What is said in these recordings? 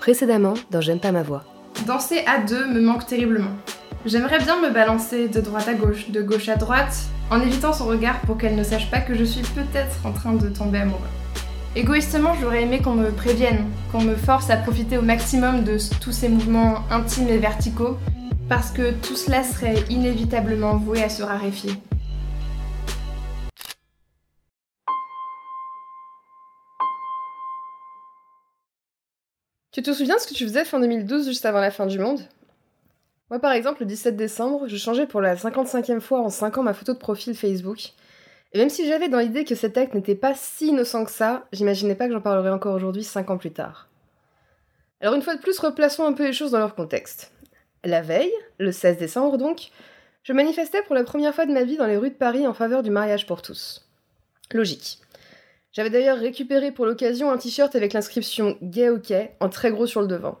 Précédemment dans J'aime pas ma voix. Danser à deux me manque terriblement. J'aimerais bien me balancer de droite à gauche, de gauche à droite, en évitant son regard pour qu'elle ne sache pas que je suis peut-être en train de tomber amoureux. Égoïstement, j'aurais aimé qu'on me prévienne, qu'on me force à profiter au maximum de tous ces mouvements intimes et verticaux, parce que tout cela serait inévitablement voué à se raréfier. Tu te souviens ce que tu faisais fin 2012 juste avant la fin du monde? Moi par exemple, le 17 décembre, je changeais pour la 55e fois en 5 ans ma photo de profil Facebook. Et même si j'avais dans l'idée que cet acte n'était pas si innocent que ça, j'imaginais pas que j'en parlerais encore aujourd'hui 5 ans plus tard. Alors une fois de plus, replaçons un peu les choses dans leur contexte. La veille, le 16 décembre donc, je manifestais pour la première fois de ma vie dans les rues de Paris en faveur du mariage pour tous. Logique. J'avais d'ailleurs récupéré pour l'occasion un t-shirt avec l'inscription Gay OK en très gros sur le devant.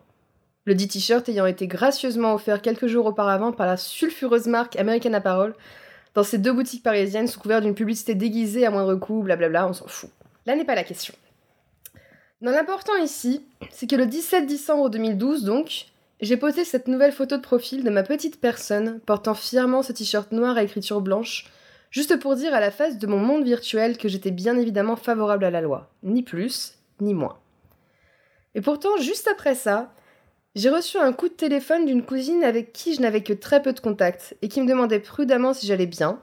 Le dit t-shirt ayant été gracieusement offert quelques jours auparavant par la sulfureuse marque American Apparel dans ses deux boutiques parisiennes sous couvert d'une publicité déguisée à moindre coût, blablabla, on s'en fout. Là n'est pas la question. Dans l'important ici, c'est que le 17 décembre 2012 donc, j'ai posé cette nouvelle photo de profil de ma petite personne portant fièrement ce t-shirt noir à écriture blanche Juste pour dire à la face de mon monde virtuel que j'étais bien évidemment favorable à la loi, ni plus, ni moins. Et pourtant, juste après ça, j'ai reçu un coup de téléphone d'une cousine avec qui je n'avais que très peu de contact et qui me demandait prudemment si j'allais bien,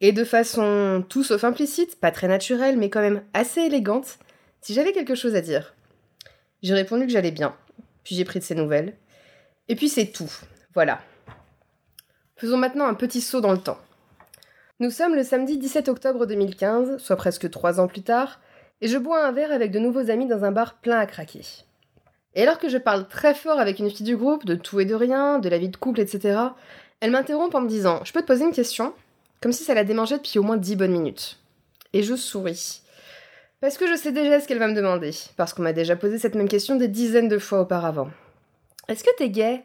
et de façon tout sauf implicite, pas très naturelle mais quand même assez élégante, si j'avais quelque chose à dire. J'ai répondu que j'allais bien, puis j'ai pris de ses nouvelles, et puis c'est tout, voilà. Faisons maintenant un petit saut dans le temps. Nous sommes le samedi 17 octobre 2015, soit presque trois ans plus tard, et je bois un verre avec de nouveaux amis dans un bar plein à craquer. Et alors que je parle très fort avec une fille du groupe, de tout et de rien, de la vie de couple, etc., elle m'interrompt en me disant Je peux te poser une question? Comme si ça la démangeait depuis au moins dix bonnes minutes. Et je souris. Parce que je sais déjà ce qu'elle va me demander, parce qu'on m'a déjà posé cette même question des dizaines de fois auparavant. Est-ce que t'es gay?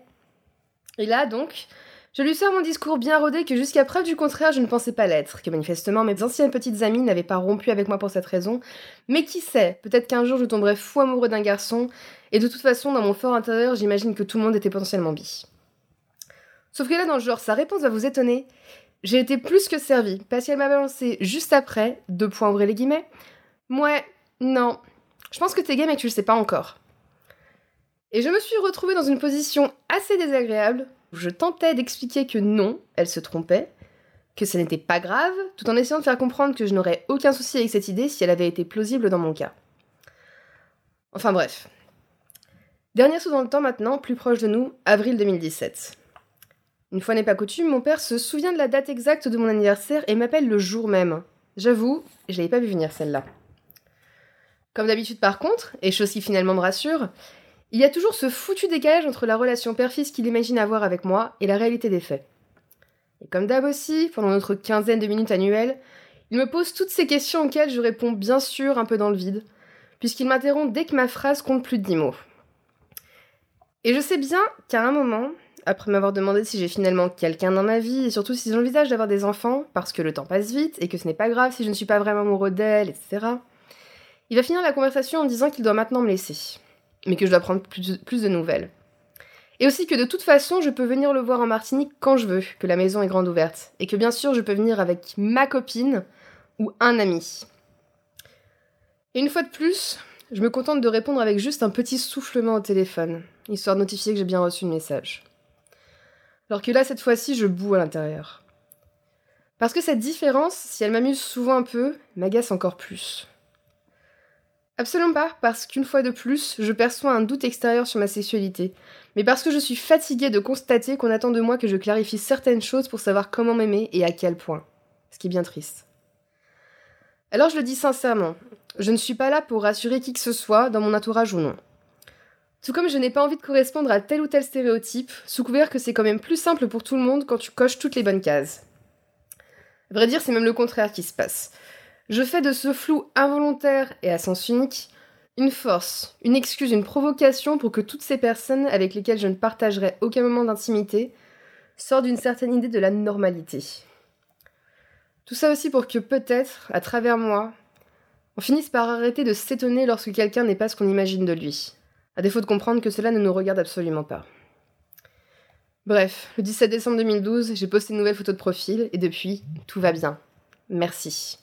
Et là, donc, je lui sors mon discours bien rodé que jusqu'à preuve du contraire je ne pensais pas l'être, que manifestement mes anciennes petites amies n'avaient pas rompu avec moi pour cette raison, mais qui sait, peut-être qu'un jour je tomberai fou amoureux d'un garçon, et de toute façon dans mon fort intérieur j'imagine que tout le monde était potentiellement bi. Sauf que là dans le genre sa réponse va vous étonner, j'ai été plus que servie, parce qu'elle m'a balancé juste après, deux points ouvrés les guillemets, ouais, non, je pense que t'es gay mais tu le sais pas encore. Et je me suis retrouvée dans une position assez désagréable, je tentais d'expliquer que non, elle se trompait, que ça n'était pas grave, tout en essayant de faire comprendre que je n'aurais aucun souci avec cette idée si elle avait été plausible dans mon cas. Enfin bref. Dernier saut dans le temps maintenant, plus proche de nous, avril 2017. Une fois n'est pas coutume, mon père se souvient de la date exacte de mon anniversaire et m'appelle le jour même. J'avoue, je l'avais pas vu venir celle-là. Comme d'habitude par contre, et chose qui finalement me rassure, il y a toujours ce foutu décalage entre la relation père-fils qu'il imagine avoir avec moi et la réalité des faits. Et comme d'hab aussi, pendant notre quinzaine de minutes annuelles, il me pose toutes ces questions auxquelles je réponds bien sûr un peu dans le vide, puisqu'il m'interrompt dès que ma phrase compte plus de dix mots. Et je sais bien qu'à un moment, après m'avoir demandé si j'ai finalement quelqu'un dans ma vie, et surtout si j'envisage d'avoir des enfants, parce que le temps passe vite, et que ce n'est pas grave si je ne suis pas vraiment amoureux d'elle, etc., il va finir la conversation en disant qu'il doit maintenant me laisser mais que je dois prendre plus, de nouvelles. Et aussi que de toute façon, je peux venir le voir en Martinique quand je veux, que la maison est grande ouverte, et que bien sûr, je peux venir avec ma copine ou un ami. Et une fois de plus, je me contente de répondre avec juste un petit soufflement au téléphone, histoire de notifier que j'ai bien reçu le message. Alors que là, cette fois-ci, je boue à l'intérieur. Parce que cette différence, si elle m'amuse souvent un peu, m'agace encore plus. Absolument pas, parce qu'une fois de plus, je perçois un doute extérieur sur ma sexualité, mais parce que je suis fatiguée de constater qu'on attend de moi que je clarifie certaines choses pour savoir comment m'aimer et à quel point. Ce qui est bien triste. Alors je le dis sincèrement, je ne suis pas là pour rassurer qui que ce soit, dans mon entourage ou non. Tout comme je n'ai pas envie de correspondre à tel ou tel stéréotype, sous couvert que c'est quand même plus simple pour tout le monde quand tu coches toutes les bonnes cases. À vrai dire, c'est même le contraire qui se passe. Je fais de ce flou involontaire et à sens unique une force, une excuse, une provocation pour que toutes ces personnes avec lesquelles je ne partagerai aucun moment d'intimité sortent d'une certaine idée de la normalité. Tout ça aussi pour que peut-être, à travers moi, on finisse par arrêter de s'étonner lorsque quelqu'un n'est pas ce qu'on imagine de lui. à défaut de comprendre que cela ne nous regarde absolument pas. Bref, le 17 décembre 2012, j'ai posté une nouvelle photo de profil et depuis, tout va bien. Merci.